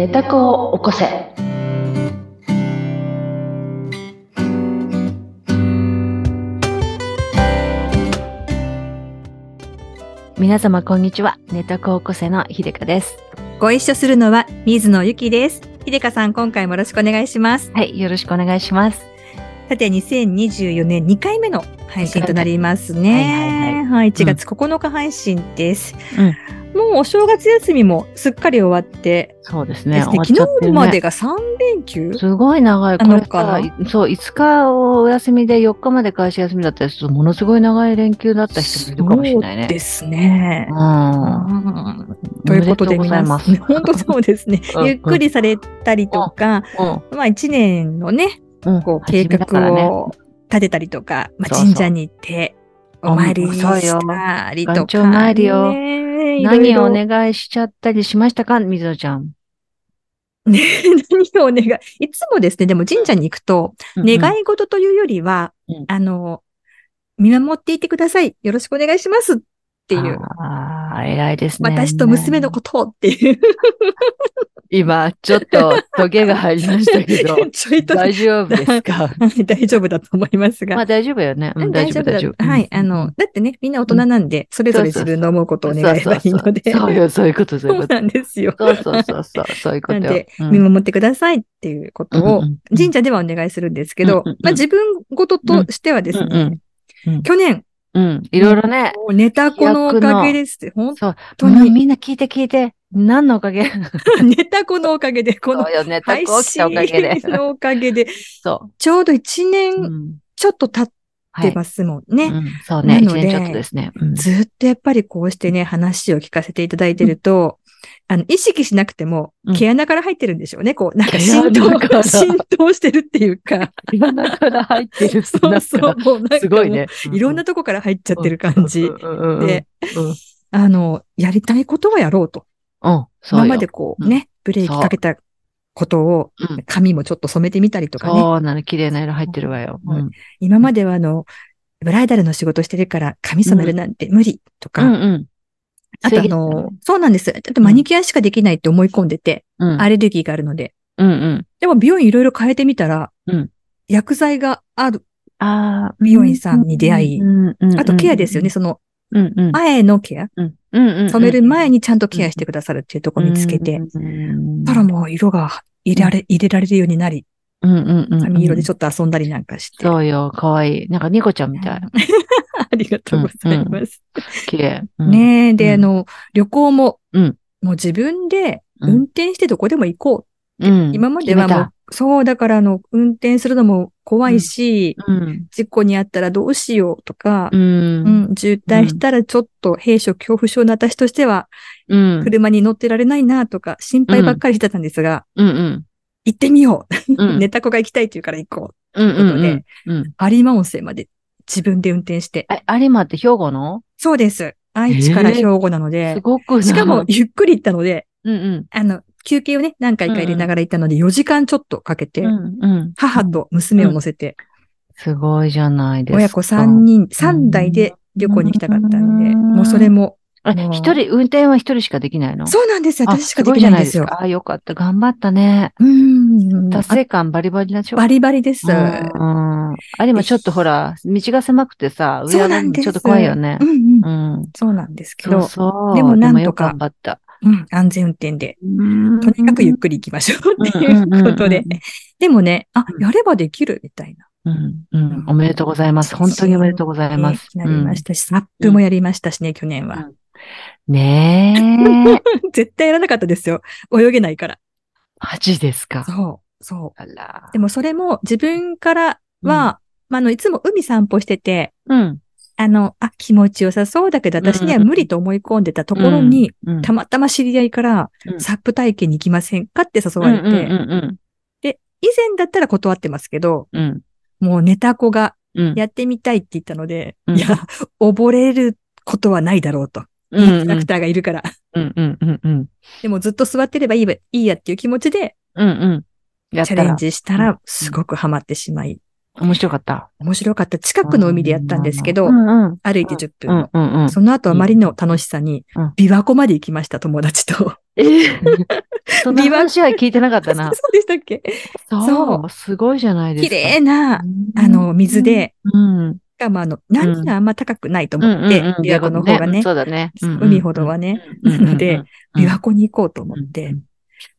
寝た子を起こせ。皆様こんにちは。寝た子を起こせのひでかです。ご一緒するのは水野ゆきです。ひでかさん、今回もよろしくお願いします。はい、よろしくお願いします。さて、2024年2回目の配信となりますはいはいね。はい、1月9日配信です。うんもうお正月休みもすっかり終わってそうですね。ですね、昨日までが3連休？すごい長い。こなれのかなさ、そう、5日をお休みで4日まで会社休みだったりすると、ものすごい長い連休だった人もいるかもしれないね。そうですね。うん。うんということで。皆さん本当そうですねうん。ゆっくりされたりとか、うん。まあ一年のね、うん。こう計画を立てたりとか、まあ、神社に行ってお参りうんそうよ。した。りとか、岩頂参りよね何をおね、願いしちゃったりしましたか？水野ちゃん。ね何をお願い。いつもですね、でも神社に行くと、願い事というよりは、うん。あの、見守っていてください。よろしくお願いしますっていう。ああ、偉いですね。私と娘のことっていう。今、ちょっと、トゲが入りましたけど、大丈夫ですか？は い大丈夫だと思いますが。まあ大丈夫よね。うん、大丈夫、大丈夫。だはい。あの、だってね、みんな大人なんで、それぞれ自分の思うことを願えばいいので。そうそういうこと、そういうこと。そうなんですよ。そうそうそうそう、いうことよ。なんで、うん見守ってくださいっていうことを神社ではお願いするんですけどまあ自分事としてはですうんね、去年、うん、いろいろね。もうネタ子のおかげですって。本そう。当にみんな聞いて聞いて。何のおかげ？当 ネタ子のおかげで、この配。信のおかげで、そちょうど1う。う年ん。ちょっと経っはい。てますもんね。うん、そうね。なので一年ちょっとですね。うんずっとやっぱりこうしてね、話を聞かせていただいてると、あの、意識しなくてもうん、毛穴から入ってるんでしょうね。こう、なんか毛浸透、浸透してるっていうか。今だから入ってるそうそう。もうなんかすごいね。いろんなとこから入っちゃってる感じ。うんうんうんうんで、うんあの、やりたいことはやろうと。うん。今までこううんね、ブレーキかけたことをうん、髪もちょっと染めてみたりとかね。そうなの、綺麗な色入ってるわよ。今まではあの、ブライダルの仕事してるから髪染めるなんて無理とか、うんうん。あとあの、そうなんです。あとマニキュアしかできないって思い込んでて、うん、アレルギーがあるので。うんうん。でも美容院いろいろ変えてみたら、うん薬剤がある。ああ。美容院さんに出会いあとケアですよね。。その。前のケア。染める前にちゃんとケアしてくださるっていうところ見つけて。たらもう色が入れられ、入れられるようになり、うんうんうん。髪色でちょっと遊んだりなんかして。そうよ、かわいい。なんかニコちゃんみたい。ありがとうございます。綺麗。うん。ねえ、で、うんあの、旅行も、うんもう自分でうん運転してどこでも行こう。うん。今まではもう、そう、だからあの、運転するのも怖いし、うん。事故にあったらどうしようとかう、。うんん、渋滞したらちょっと閉所恐怖症の私としては、うん。車に乗ってられないなとか、心配ばっかりしてたんですが、うんうん。行ってみよう。うん。ネタ子が行きたいって言うから行こう。うんうんことでうん。うん。有馬温泉まで自分で運転して。え、有馬って兵庫の？そうです。愛知から兵庫なので、すごくなしかも、ゆっくり行ったので、うんうん。あの、休憩をね、何回か入れながら行ったので、4時間ちょっとかけて、うんうん。母と娘を乗せて、すごいじゃないですか。親子3人、3台で旅行に行きたかったんで、うんもうそれも、一人、運転は一人しかできないの？そうなんですよ。あ私しかできないんですよ。ごじゃかあ、よかった。頑張ったね。うん。達成感バリバリでしょバリバリです。うん。有馬ちょっとほら、道が狭くてさ、上そうなんです。上がるのちょっと怖いよねう。んうん。うん。そうなんですけど、そう。でもなんとか頑張った。うん、安全運転で、ととにかくゆっくり行きましょうっていうことで。でもね、あ、やればできるみたいな。うん、うん。おめでとうございます。本当におめでとうございます。ねなりましたし、サップもやりましたしね、去年は。うんねえ。絶対やらなかったですよ。泳げないから。マジですか？そう、そあらう。でもそれも自分からは、まあ、あの、いつも海散歩してて、うん。あの、あ、気持ちよさそうだけど、私には無理と思い込んでたところに、うん、たまたま知り合いから、うんサップ体験に行きませんかって誘われて、うんうんうん以前だったら断ってますけど、うん。もうネタ子がうん。やってみたいって言ったので、うんいや、溺れることはないだろうと。うんインストラクターがいるから。うんうんうんうん。でもずっと座ってればいいわいいやっていう気持ちでうんうん。チャレンジしたうんら、すごくハマってしまい、面白かった。面白かった。近くの海でやったんですけど、うんうん。歩いて10分の。うんうんうん。その後あまりの楽しさにうん、琵琶湖まで行きました、友達と。え その話は聞いてなかったな。そうでしたっけ？そう。すごいじゃないです綺か。麗な、あの、水で、うん。しかもあの、波があんま高くないとうん。思って。琵琶湖の方がね、そうだね。海ほどはね、なので、琵琶湖に行こうと思ってうん、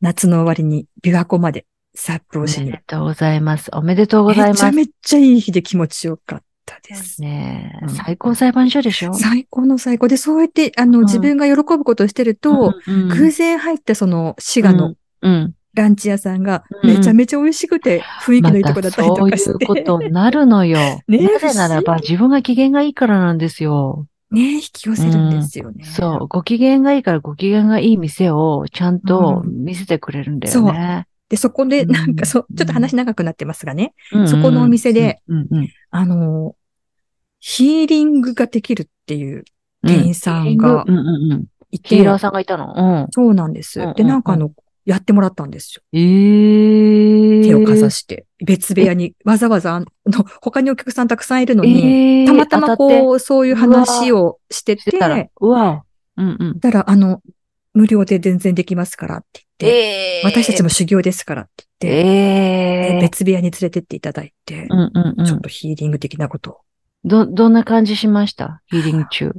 夏の終わりに琵琶湖までサップおをしにめで。とうございます。おめでとうございます。めちゃめちゃいい日で気持ちよかったです。ねえ。うん。最高裁判所でしょ？最高の最高。で、そうやって、あの、うん。自分が喜ぶことをしてると、うんうん偶然入ったその、滋賀のうん。ランチ屋さんが、うんめちゃめちゃ美味しくて、雰囲気のいいとこだったりとかして。またそういうことになるのよ。なぜならば自分が機嫌がいいからなんですよ。ね引き寄せるんですよね。そう。ご機嫌がいいからご機嫌がいい店をちゃんと見せてくれるんだよね。で、そこで、なんか、そうう、んちょっと話長くなってますがね、うんうんそこのお店で、うんうんあの、ヒーリングができるっていう店員さんがうんうんうん。いて、ヒーラーさんがいたの？そうなんですうんうんう。んで、なんかあの、やってもらったんですよ。うん。ええ。手をかざして、別部屋に、わざわざ、あの、他にお客さんたくさんいるのに、ええたまたまこう、そういう話をしてて、うわ。うんうん。たら、あの、無料で全然できますからって言って、ええ私たちも修行ですからって言って、ええ別部屋に連れてっていただいて、うんうんうん。ちょっとヒーリング的なことを。ど、どんな感じしました？ヒーリング中。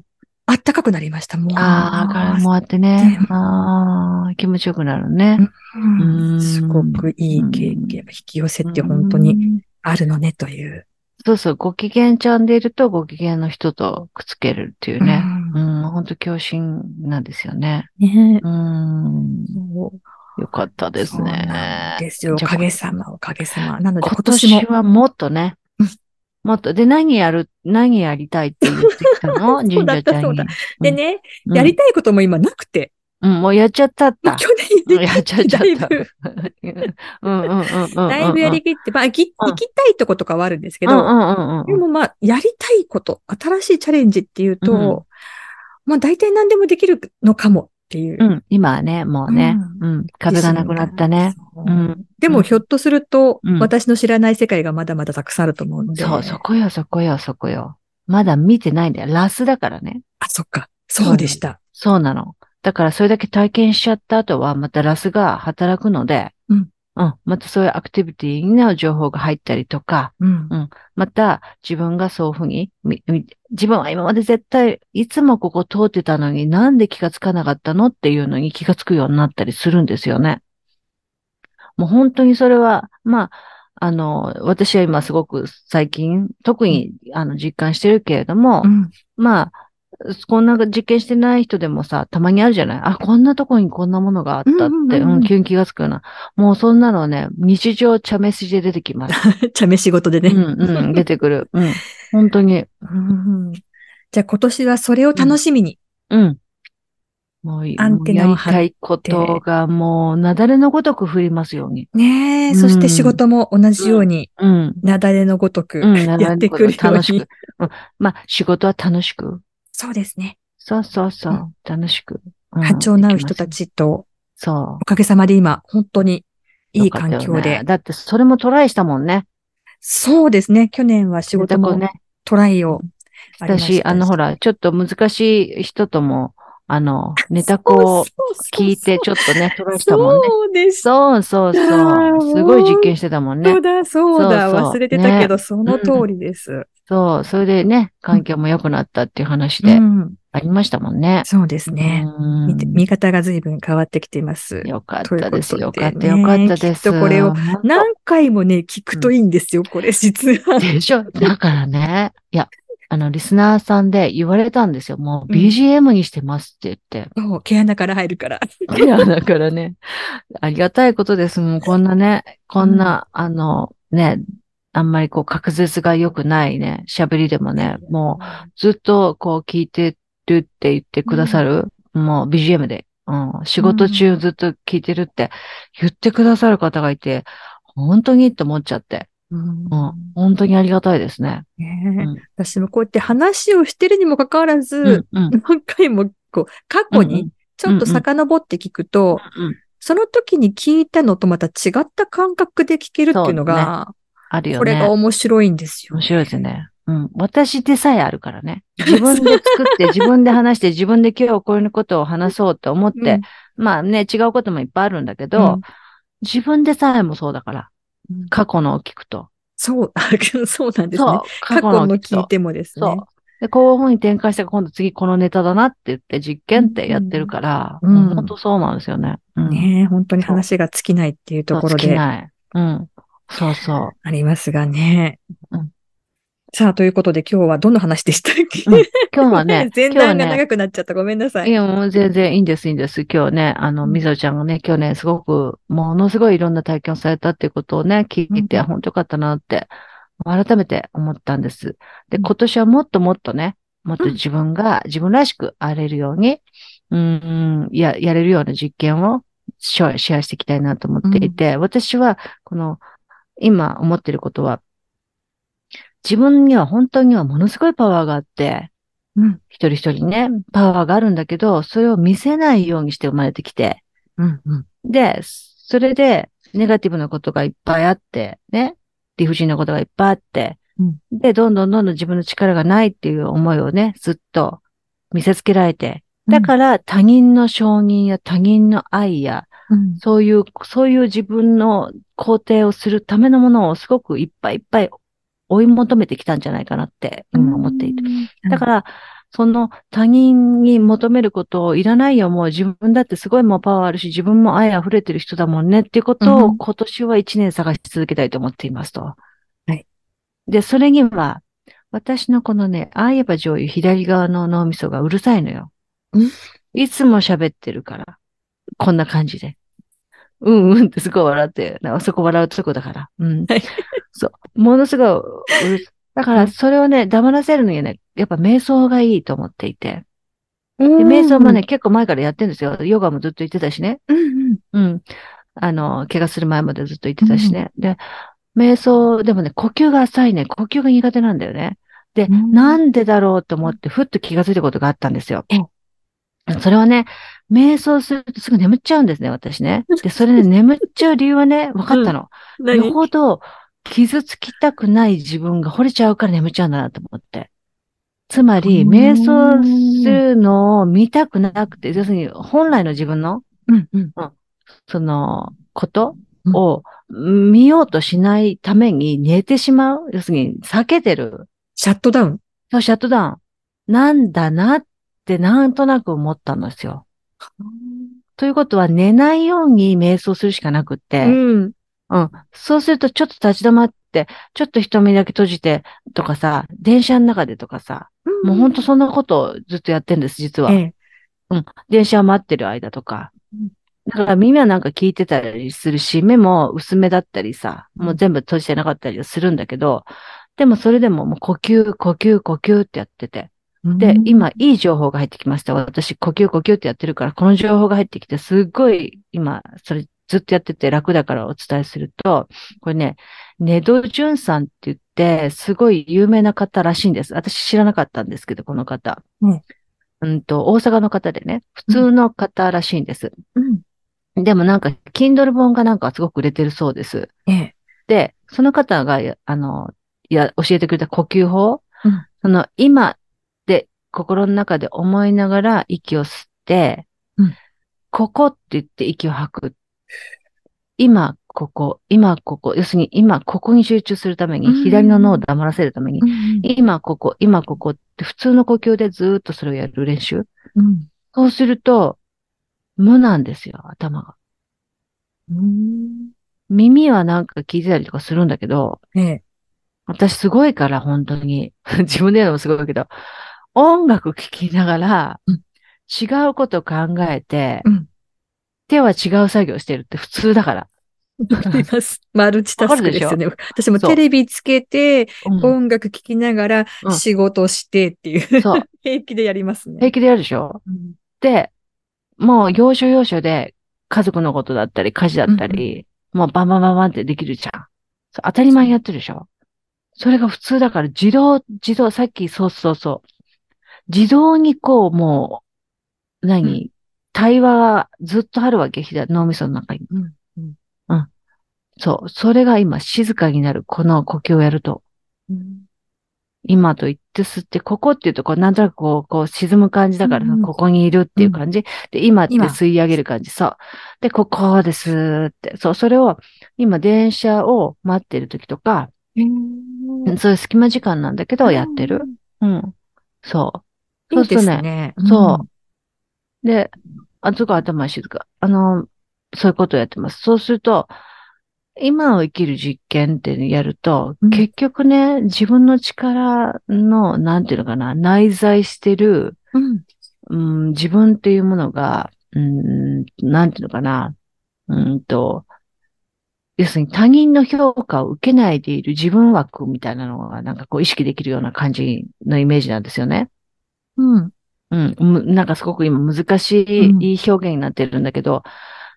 あったかくなりました、もう。ああ、からもあってねね。ああ、気持ちよくなるね。うんうんすごくいい経験。引き寄せって本当にうん。あるのねという。そうそう、ご機嫌ちゃんでいるとご機嫌の人とくっつけるっていうね。ううんん、本当共振なんですよね。ねうん。よかったですね。ですよ。おかげさま、おかげさま。なので今今年も年はもっとねうん。もっと。で、何やる、何やりたいって言ってきたの？神社ちゃんに。そうだでね、うんやりたいことも今なくて、うん、もうやっちゃったった。去年うんやっちゃっちゃった。だいぶ、うんうんうんうんうん。だいぶやりきって、まあ、行ききたいとことかはあるんですけど。でもまあ、やりたいこと、新しいチャレンジっていうと、うんまあ大体何でもできるのかもっていう。うん、今はね、もうね、うん、壁がなくなったね。うん。でもひょっとすると、うん私の知らない世界がまだまだたくさんあると思うので。そう、そこよ、そこよ、そこよ。まだ見てないんだよ。ラスだからね。あ、そっか。そうでした。そうなの。だからそれだけ体験しちゃった後は、またラスが働くので、うん。うん。またそういうアクティビティの情報が入ったりとか、うん。また自分がそういうふうに、自分は今まで絶対、いつもここ通ってたのになんで気がつかなかったのっていうのに気がつくようになったりするんですよね。もう本当にそれは、まあ、あの、私は今すごく最近、特に、あの、実感してるけれども、うん。まあ、こんな実験してない人でもさ、たまにあるじゃない？あ、こんなとこにこんなものがあったって、うん急に気がつくような。もうそんなのね、日常茶飯で出てきます。茶飯仕事でね。うん、うん、出てくる。うん。本当に。うんじゃあ今年はそれを楽しみに。うん。もういい、アンテナをもうやりたいことがもう、なだれのごとく降りますように。ねえ、うんそして仕事も同じように、うん。なだれのごとくやってくるように楽しく。。うん。まあ、仕事は楽しく。そうですね。そうそうそうう。楽しく。うん波長の合う人た。ちと、そう。おかげさまで今、本当にいい環境で。ねだって、それもトライしたもんね。そうですね。去年は仕事もね。トライをありました私、あの、ほら、ちょっと難しい人とも、あの、ネタ子を聞いて、ちょっとね、トライしたもんね。そうです。そうそうそう。すごい実験してたもんねそう。だ、そうだ、忘れてたけど、ねその通りです。そう。それでね、環境も良くなったっていう話でうんありましたもんね。そうですね。うん見て見方が随分変わってきています。よかったです。でねかった、よかったです。きっとこれを何回もね、聞くといいんですよ、これ、実は。でしょ？だからね、いや、あの、リスナーさんで言われたんですよ。もううん BGM にしてますって言って。そう毛穴から入るから。いや、だからね、ありがたいことです。もうこんなね、こんな、あの、ね、あんまりこう、滑舌が良くないね、喋りでもね、もうずっとこう聞いてるって言ってくださる、もう BGM で、うん、仕事中ずっと聞いてるって言ってくださる方がいて、本当にって思っちゃって、うん。うん、本当にありがたいですね。うん。私もこうやって話をしてるにもかかわらず、うん、うん、何回もこう過去うんうん。にちょっと遡って聞くと、うん。その時に聞いたのとまた違った感覚で聞けるっていうのが、あるよね。これが面白いんですよ。面白いですね。うん。私でさえあるからね。自分で作って、自分で話して、自分で今日こういうことを話そうと思って、まあね、違うこともいっぱいあるんだけど、うん自分でさえもそうだから。うん過去のを聞くと。そう、あそうなんですね。過去のを聞いてもですね。で、こういう風に展開して、今度次このネタだなって言って実験ってやってるから、うん本当そうなんですよね。うん。ねえ本当に話が尽きないっていうところそう尽きでない。うん。そうそう。ありますがね。うんさあ、ということで今日はどんな話でしたっけ、うん今日はね 前今日は段がね長くなっちゃった。ごめんなさい。いや、もう全然いいんです、いいんです。今日ね、あの、うんみぞちゃんがね、今日ね、すごく、ものすごいいろんな体験をされたっていうことをね、聞いて、うん本当よかったなって、改めて思ったんです。で、うん今年はもっともっとね、もっとうん自分が自分らしくあれるように、うん、うんや、やれるような実験をシェアシェアしていきたいなと思っていて、私は、この、今思っていることは、自分には本当にはものすごいパワーがあって、うん。一人一人ね、パワーがあるんだけど、それを見せないようにして生まれてきて、うん。うん。で、それで、ネガティブなことがいっぱいあって、ね、理不尽なことがいっぱいあって、うんで、どんどんどんどん自分の力がないっていう思いをね、ずっと見せつけられて、だから他人の承認や他人の愛や、うん、そういう、そういう自分の肯定をするためのものをすごくいっぱいいっぱい追い求めてきたんじゃないかなって今思っている。だから、その他人に求めることをいらないよ、もう自分だってすごいもうパワーあるし、自分も愛溢れてる人だもんねっていうことうんを今年は一年探し続けたいと思っていますと。はい。で、それには、私のこのね、ああ言えば上位左側の脳みそがうるさいのよ。うんいつも喋ってるから。こんな感じで。うんうんってすごい笑って、なんかそこ笑うとこだから。うんはい。そう。ものすごい、だから、それをね、黙らせるのにね、やっぱ瞑想がいいと思っていて。でで瞑想もね、、結構前からやってるんですよ。ヨガもずっと言ってたしね。うんうん。うん。あの、怪我する前までずっと言ってたしね。で、瞑想、でもね、呼吸が浅いね。呼吸が苦手なんだよね。で、うんなんでだろうと思って、ふっと気がついたことがあったんですようん。それはね、瞑想するとすぐ眠っちゃうんですね、私ね。で、それね、眠っちゃう理由はね、分かったの。よ何？ほど傷つきたくない自分が惚れちゃうから眠っちゃうんだなと思って。つまり、うん瞑想するのを見たくなくて、要するに本来の自分の、うんうん。その、ことを見ようとしないために寝てしまう？要するに、避けてる？シャットダウン？そう、シャットダウン。なんだなってなんとなく思ったんですよ。ということは、寝ないように瞑想するしかなくって、うん。うん。そうすると、ちょっと立ち止まって、ちょっと瞳だけ閉じてとかさ、電車の中でとかさ、もうほんとそんなことをずっとやってんです、実は。ええ。電車を待ってる間とかうん。だから耳はなんか聞いてたりするし、目も薄めだったりさ、もう全部閉じてなかったりするんだけど、でもそれでももう呼吸、呼吸、呼吸ってやってて。で、今、いい情報が入ってきました。私、呼吸、呼吸ってやってるから、この情報が入ってきて、すっごい、今、それずっとやってて楽だからお伝えすると、これね、ネドジュンさんって言って、すごい有名な方らしいんです。私知らなかったんですけど、この方。うんうんと、大阪の方でね、普通の方らしいんです。うん。でもなんか、Kindle 本がなんかすごく売れてるそうです。ええ。で、その方が、あの、いや、教えてくれた呼吸法、うんその、今で、心の中で思いながら息を吸って、うんここって言って息を吐く。今、ここ、今、ここ、要するに今、ここに集中するために、うん左の脳を黙らせるために、うん今、ここ、今、ここって普通の呼吸でずーっとそれをやる練習。うん。そうすると、無なんですよ、頭が。うん。耳はなんか聞いてたりとかするんだけど、ええ。私すごいから、本当に。自分で言うのもすごいけど、音楽聴きながらうん、違うこと考えて、うん手は違う作業してるって普通だから。わかります。マルチタスクですよね。私もテレビつけて、うん音楽聴きながらうん仕事してっていう、そう。平気でやりますね。平気でやるでしょ？うんで、もう要所要所で家族のことだったり、家事だったり、もうバンバンバンバンってできるじゃん。当たり前にやってるでしょ？それが普通だから自動、自動、さっきそうそうそう。自動にこう、もう、何、対話がずっとあるわけ、左脳みその中に。うんうんうん。そう。それが今静かになる。この呼吸をやると。うん今と言って吸って、ここっていうと、こう、なんとなくこう、こう沈む感じだから、うんここにいるっていう感じ。で、今って今吸い上げる感じ。そう。で、ここですーって。そう、それを、今、電車を待ってる時とか、うんそういう隙間時間なんだけど、やってる。うん。そう。そうするとね。そう。で、あ、つか頭静か。あの、そういうことをやってます。そうすると、今を生きる実験ってやると、うん結局ね、自分の力の、なんていうのかな、内在してる、うん。うん、自分っていうものが、うん、なんていうのかな、うんと、要するに他人の評価を受けないでいる自分枠みたいなのがなんかこう意識できるような感じのイメージなんですよね。うん。うん、むなんかすごく今難しうんい表現になってるんだけど、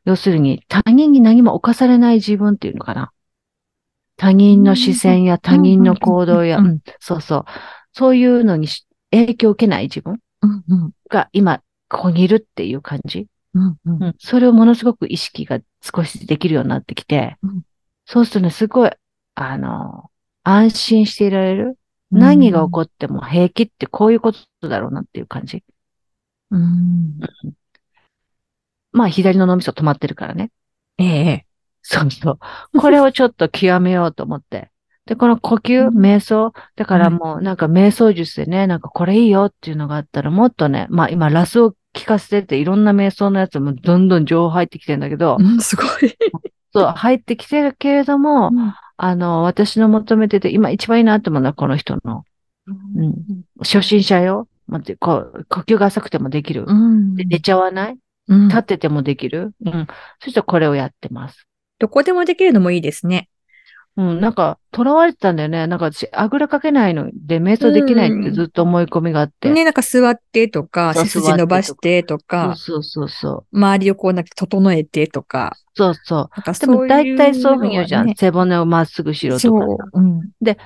要するに他人に何も侵されない自分っていうのかな？他人の視線や他人の行動や、うんうんそうそう。そういうのにし影響を受けない自分。が今ここにいるっていう感じ？うん。うん。うん、それをものすごく意識が少しできるようになってきて、うんそうするとね、すごい、あの、安心していられる。何が起こっても平気ってこういうことだろうなっていう感じ。うん。まあ、左の脳みそ止まってるからね。ええ。そうそう。これをちょっと極めようと思って。で、この呼吸、うん瞑想。だからはいもうなんか瞑想術でね、なんかこれいいよっていうのがあったらもっとね、まあ今ラスを聞かせてていろんな瞑想のやつもどんどん情報入ってきてんだけど、うん、すごい。そう、入ってきてるけれども、あの、私の求めてて今一番いいなと思うのはこの人の、うん初心者よ。待って、こう、呼吸が浅くてもできる。うん。で寝ちゃわない？うん立っててもできる？うん。そしたらこれをやってます。どこでもできるのもいいですね。うん、なんか、囚われてたんだよね。なんか私、あぐらかけないので、瞑想できないってずっと思い込みがあって。ね、なんか座ってとか、そう背筋伸ばしてとか、そうそうそうそう。周りをこうなんか整えてとか。そうそう。なんかでも大体そういうふうに言うじゃん。ね背骨をまっすぐしろとそうか。。うん。で、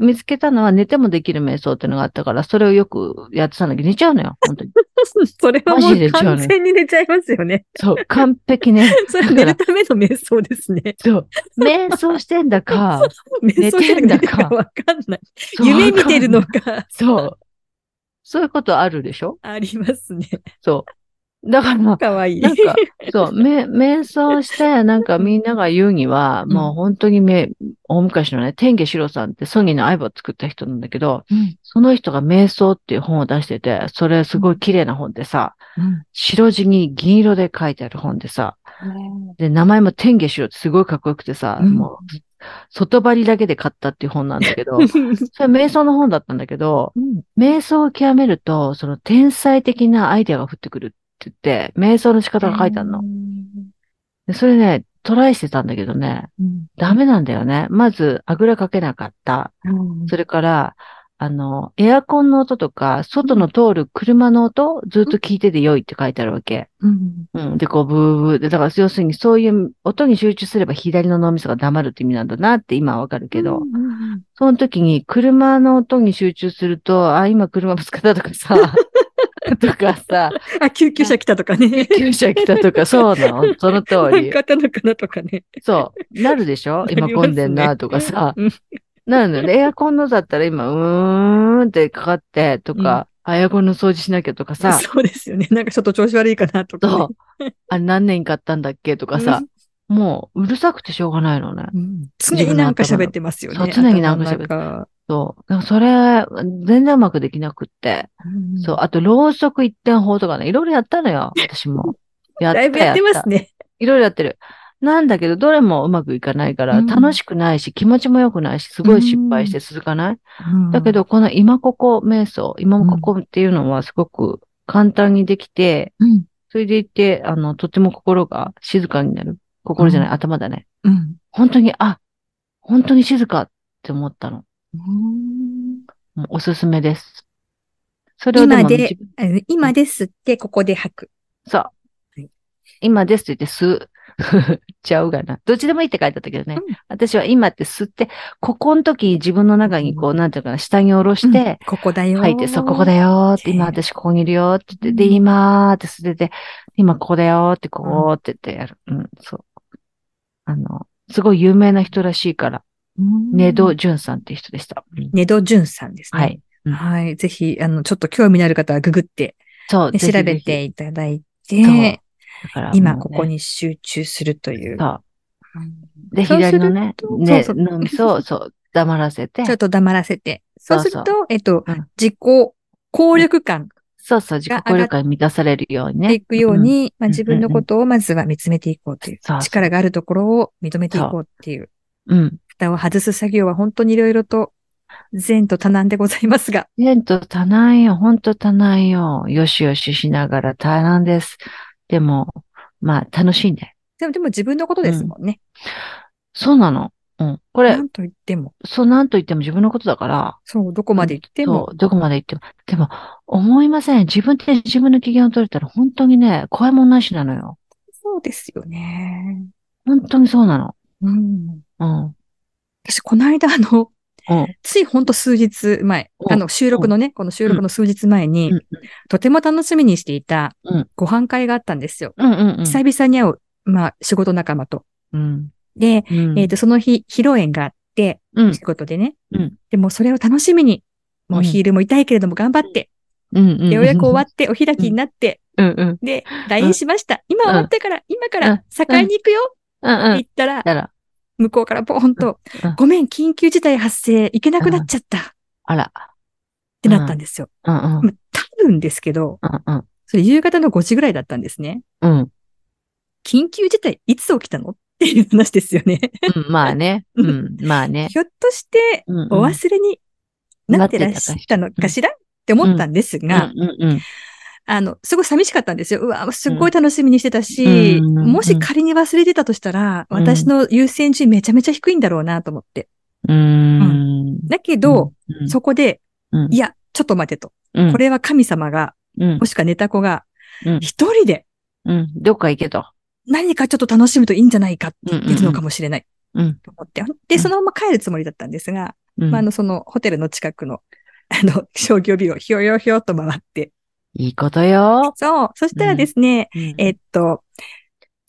見つけたのは寝てもできる瞑想っていうのがあったから、それをよくやってたんだけど、寝ちゃうのよ。本当に。それはもう完全に寝ちゃいますよね。そう、完璧ね。それは寝るための瞑想ですね。そう。瞑想してんだか。寝てるかわかんない。夢見てるのかそう。そういうことあるでしょ？ありますね。そう。だから、かわい。い。なんか、そう、め、瞑想して、なんかみんなが言うには、うん。もう本当にめ、大昔のね、天下四郎さんってソニーの相棒を作った人なんだけど、うん。その人が瞑想っていう本を出してて、それすごい綺麗な本でさ、うん。白地に銀色で書いてある本でさ、で、名前も天下四郎ってすごいかっこよくてさ、うん。もう、外張りだけで買ったっていう本なんだけど、それ瞑想の本だったんだけど、うん。瞑想を極めると、その天才的なアイデアが降ってくるって言って、瞑想の仕方が書いてあるの。でそれね、トライしてたんだけどね、うんダメなんだよね。まず、あぐらかけなかった。うんそれから、あの、エアコンの音とか、外の通る車の音、ずっと聞いてて良いって書いてあるわけ。うんうん。で、こう、ブーブーで、だから、要するにそういう音に集中すれば左の脳みそが黙るって意味なんだなって今はわかるけど、その時に車の音に集中すると、あ、今車ぶつかったとかさ、とかさ、あ、救急車来たとかね。救車来たとか、そうなのその通りなんか。あったのかなとかね。そう。なるでしょ？今混んでんなとかさ。うんなるのよね。エアコンのだったら今、うーんってかかってとか、あエアコンの掃除しなきゃとかさ、そうですよね。なんかちょっと調子悪いかなとかね、そう。あれ何年買ったんだっけとかさ、もううるさくてしょうがないのね。うん常になんか喋ってますよね。常になんか喋ってそう。それ、全然うまくできなくって。うんそう。あと、ろうそく一点法とかね、いろいろやったのよ。私も。やっただいぶやってますね。いろいろやってる。なんだけど、どれもうまくいかないから、うん楽しくないし、気持ちも良くないし、すごい失敗して続かない、うんだけ、ど、この今ここ瞑想、今ここっていうのはすごく簡単にできて、うん。それでいて、あの、とても心が静かになる。心じゃない、うん頭だね。うん。本当に、あ、本当に静かって思ったの。うんおすすめです。それをでも今で今ですって、ここで吐く。そう。はい今ですって言って吸う。ちゃうがな。どっちでもいいって書いてあったけどね。うん私は今って吸って、ここの時自分の中にこう、なんていうかな、下に下ろして、ここだよ。吐いて、そう、ここだよーって、今私ここにいるよーって言って、で、今ーって吸ってて、今ここだよーって、こうって言ってやる。うん、そう。あの、すごい有名な人らしいから。ネド・ジュンさんっていう人でした。うんネドジュンさんですね。はい。うんはい。ぜひ、あの、ちょっと興味のある方はググって、そう、ね調べていただいて、だから今ここに集中するという。そう。うんで、左のねと、ね、そうそう脳みそを、そう、黙らせてちょ、っと黙らせて。そそうすると、えっとうん、自己効力感そうそう、自己効力が満たされるようにね。でいくように、まあ、うん自分のことをまずは見つめていこうという。力があるところを認めていこうっていう。うん。を外す作業は本当にいろいろと善と多難でございますが。テント多難よ、ほんと多難よ。よしよししながら多難です。でも、まあ、楽しんで。でも、でも自分のことですもんね。そうなの。うん。これな、んと言っても。そうなんと言っても自分のことだから、そう、どこまで行ってもそ。う、どこまで行っても。でも、思いません。自分で自分の機嫌を取れたら本当にね、怖いもんなしなのよ。そうですよね。本当にそうなの。うん。うん。私、この間、あの、うん。ついほんと数日前、うんあの、収録のね、この収録の数日前に、うんとても楽しみにしていたうんご飯会があったんですよ。うんうんうん。久々に会う、まあ、仕事仲間と。うん。で、うん。えっ、と、その日、披露宴があって、うん仕。事でね。うんでも、それを楽しみに、もうヒールも痛いけれども頑張って、ようやく終わって、お開きになって、うんうん。で、LINE しました。今終わったから、今かうんら、境に行くよ。って言ったら、向こうからポーンとうん、ごめん、緊急事態発生、行けなくなっちゃったっあら。てなったんですよ。うんうん。まあ多分ですけど、うんうん。それ夕方の5時ぐらいだったんですね。うん。緊急事態いつ起きたの？っていう話ですよね。うん、まあね。うん、まあね。ひょっとして、お忘れになってらっしゃったのかしら？って思ったんですが、うんうんうん。あの、すごい寂しかったんですよ。うわ、すっごい楽しみにしてたし、うんうんもし仮に忘れてたとしたら、うん私の優先順位めちゃめちゃ低いんだろうなと思って。うーん。だけど、うん、そこで、うん、いや、ちょっと待てと。うん、これは神様が、うんもしくはネタ子が、うん、一人でうん、どっか行けと。何かちょっと楽しむといいんじゃないかって言ってるのかもしれない。うん、と思って。で、そのまま帰るつもりだったんですが、うん。まあ、あの、そのホテルの近くの、あの、商業ビルをひょひょひょっと回って。いいことよ。そう。そしたらですね、うんえっと、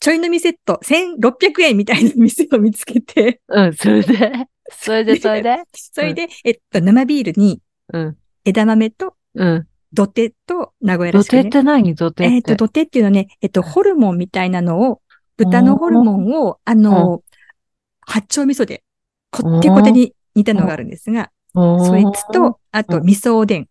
ちょい飲みセット1600円みたいな店を見つけて、うん、それで、それで、それで、それで、えっと、生ビールにうん、枝豆とうん。土手と名古屋らしくね。土手って何？土手って。えっと、土手っていうのはね、えっと、ホルモンみたいなのを、豚のホルモンを、あの、八丁味噌で、こってこてに煮たのがあるんですが、そいつ、と、あと、うん味噌おでん。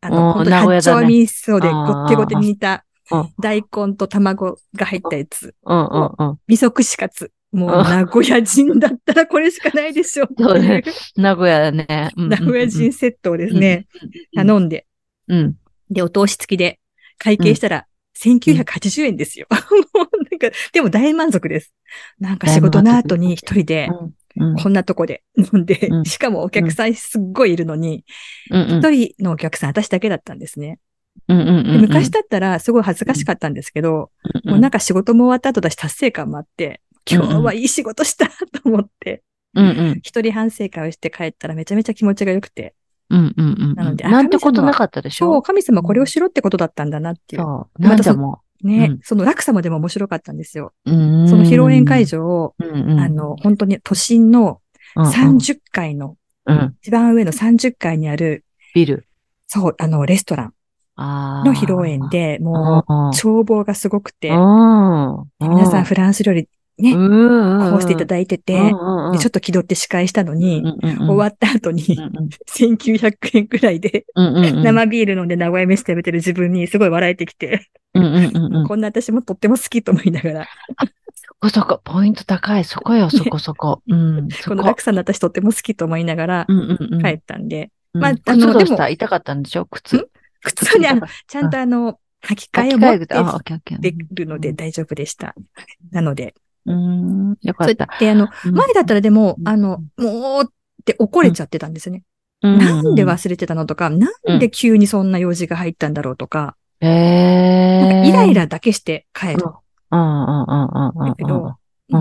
あの、本当名古屋八丁味噌でごってごてに煮たうん、大根と卵が入ったやつ。うんうんうん。味噌串カツ。もう、うん名古屋人だったらこれしかないでしょって そうね。名古屋だね。うん名古屋人セットをですね、うん頼んで、うん。で、お通し付きで会計したら、1980円ですよ。もうなんか、でも大満足です。なんか仕事の後に一人で、うん。こんなとこで 飲んでう、んしかもお客さんすっごいいるのに、うんうん。一人のお客さん私だけだったんですね。うんうんうんで昔だったらすごい恥ずかしかったんですけど、もうなんか仕事も終わった後だし達成感もあって、今日はいい仕事したと思って、うんうん。一人反省会をして帰ったらめちゃめちゃ気持ちが良くて、うんうんうん。なのでなんてことなかったでしょ？そう、神様これをしろってことだったんだなっていう。そう。なんでも。ね、うんその落差までも面白かったんですよ。そその披露宴会場を、うんうん、あの、本当に都心のうんうん、30階の、うん。一番上の30階にある、ビル。そう、あの、レストランあの披露宴で、もう、う眺望がすごくて、ん。皆さんフランス料理ね、うん、こうしていただいてて、でちょっと気取って司会したのに、終わった後に、1900円くらいで、生ビール飲んで名古屋飯食べてる自分にすごい笑えてきて、こんな私もとっても好きと思いながら、そこそこ、ポイント高い、そこよ、そこそこ。うん、こ。の落差の私とっても好きと思いながら帰ったんで、まあ、あの、でも、痛かったんでしょ？靴。靴はね、あの、ちゃんとあの、履き替えを持ってできるので大丈夫でした。なので。うん、よかった。で、あの、前だったらでも、あの、もうって怒れちゃってたんですね。なんで忘れてたのとか、なんで急にそんな用事が入ったんだろうとか、へイライラだけして帰る。うんうんうんうんうん。だけど、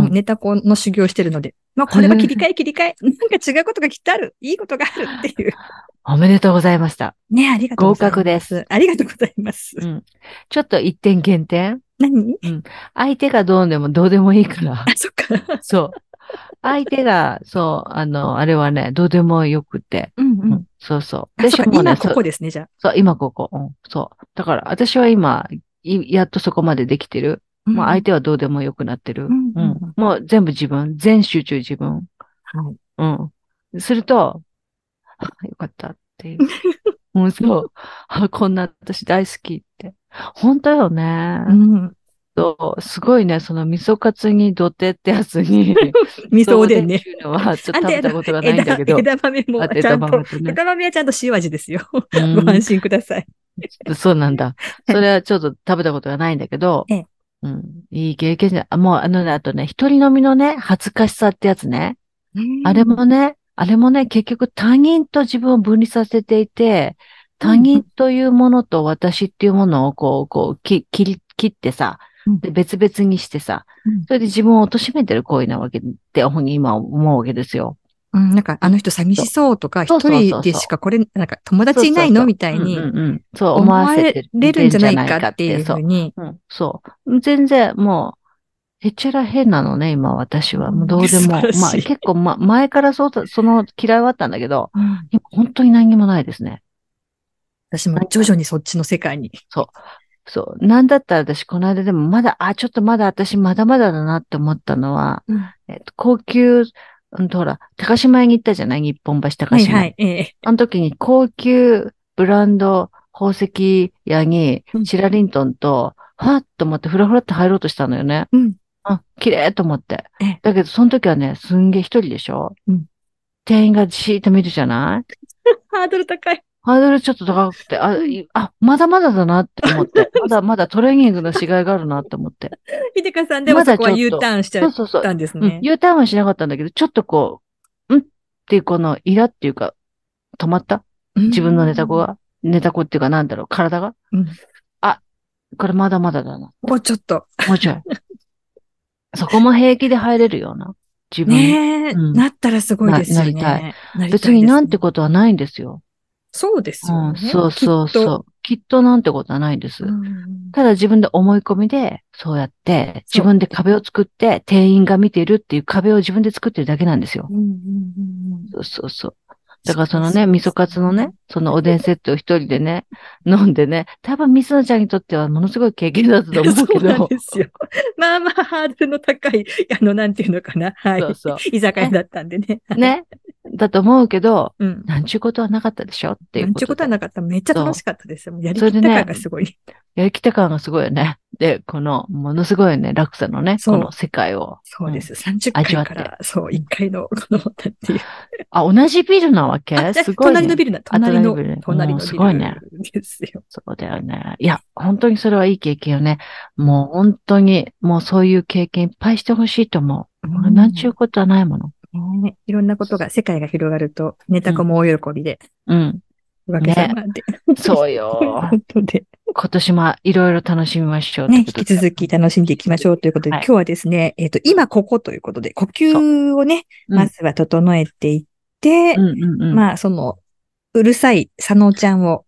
ネタコの修行してるので、まあこれは切り替え切り替え、なんか違うことがきっとある、いいことがあるっていう。おめでとうございました。ね、ありがとうございます。合格です。ありがとうございます。うん。ちょっと一点減点何？うん。相手がどうでもどうでもいいから。あ、そっか。そう。相手が、そう、あの、あれはね、どうでもよくて。うんうん。そうそう。私もね、今ここですね、じゃあ。そう、今ここ。うん、そう。だから、私は今、やっとそこまでできてる。うん、まあ、相手はどうでもよくなってる。うん、うん、もう全部自分、全集中自分。はい。うん。すると、よかったっていう。うん、そう。こんな私大好きって。本当よね。うん。そう、すごいね、その味噌カツに土手ってやつに、味噌おでんね。っていうのはちょっと食べたことがないんだけど。枝豆もちゃんと、枝豆はちゃんと塩味ですよ。ご安心ください。そうなんだ。それはちょっと食べたことがないんだけど、ええ、うん、いい経験じゃ、もうあのね、あとね、一人飲みのね、恥ずかしさってやつね。あれもね、あれもね、結局他人と自分を分離させていて、他人というものと私っていうものをこう、こう、切り、切ってさ、で別々にしてさ、それで自分を貶めてる行為なわけって今思うわけですよ。うん、なんか、あの人寂しそうとか、一人でしかこれ、なんか友達いないのみたいに、そう思わせれるんじゃないかっていうふうに。そう。全然もう、へっちゃら変なのね、今私は。もうどうでも。まあ結構、ま、前からそう、その嫌いはあったんだけど、うん、今本当に何もないですね。私も徐々にそっちの世界に。そう。そう。なんだったら私、この間でもまだ、あ、ちょっとまだ私まだまだだなって思ったのは、うん、えっと、高級、うんとほら、高島屋に行ったじゃない？日本橋高島屋。はい、はい、ええ。あの時に高級ブランド宝石屋に、シラリントンと、はっと思ってふらふらって入ろうとしたのよね。うん。あ、綺麗と思って。だけど、その時はね、すんげえ一人でしょ？うん。店員がじーっと見るじゃない？ハードル高い。ハードルちょっと高くて、あ、あ、まだまだだなって思って。まだまだトレーニングの違いがあるなって思って。ひでかさんでもそこは U ターンしちゃったんですね。そうそうそう、うん、U ターンはしなかったんだけど、ちょっとこう、んっていうこのイラっていうか、止まった？自分のネタ子が？ネタ子っていうかなんだろう、体が？うん、あ、これまだまだだな。もうちょっと。もうちょい。そこも平気で入れるような。自分。ねえ、うん、なったらすごいですよね。なりたい。別になんてことはないんですよ。そうですよね。うん、そうそうそう。きっとなんてことはないんです。ただ自分で思い込みで、そうやって、自分で壁を作って、店員が見てるっていう壁を自分で作ってるだけなんですよ。そうそうそう。だからそのね、味噌カツのね、そのおでんセットを一人でね、飲んでね、多分ミスナちゃんにとってはものすごい経験だったと思うけど。そうなんですよ。まあまあハードルの高い、あの、なんていうのかな。はい。そうそう。居酒屋だったんでね。ね。だと思うけど、うん、なんちゅうことはなかったでしょ？っていうなんちゅうことはなかった。めっちゃ楽しかったですよ。やりきった感がすごい、ね。やりきった感がすごいよね。で、この、ものすごいね、落差のね、この世界を。そうです。うん、30回から、そう、1回の、この、っていう。あ、同じビルなわけ？すごい、ね。隣のビルな、隣の、隣のビル。すごいね。ですよ。そうだよね。いや、本当にそれはいい経験よね。もう本当に、もうそういう経験いっぱいしてほしいと思う。うん、なんちゅうことはないもの。ね、いろんなことが、世界が広がると、ネタ子も大喜びで。うん。わけさまで。そうよ。本当で。今年もいろいろ楽しみましょう。ね、引き続き楽しんでいきましょうということで、はい、今日はですね、えっ、ー、と、今ここということで、呼吸をね、まずは整えていって、うんうんうん、まあ、その、うるさい佐野ちゃんを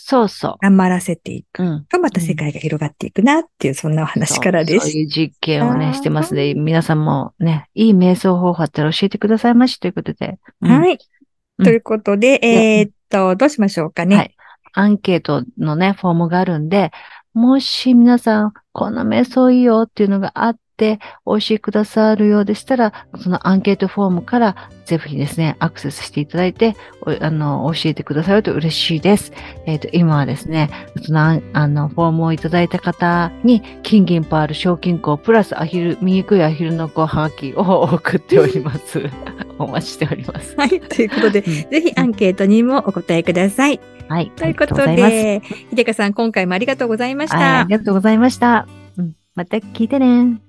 そうそう。頑張らせていくと、また世界が広がっていくなっていう、そんなお話からです。そういう実験をね、してますね。皆さんもね、いい瞑想方法あったら教えてくださいましということで。うん、はい。ということで、えー、っと、どうしましょうかね。はい。アンケートのね、フォームがあるんで、もし皆さん、この瞑想いいよっていうのがあっってお教えくださるようでしたら、そのアンケートフォームからぜひですね、アクセスしていただいて、あの、教えてくださると嬉しいです。えっ、ー、と、今はですね、その、あの、フォームをいただいた方に、金銀パール賞金庫プラスアヒル、醜いアヒルの子はがきを送っております。お待ちしております。はい。ということで、ぜひアンケートにもお答えください。はい。ということで、ひでかさん、今回もありがとうございました。ありがとうございました。うん、また聞いてね。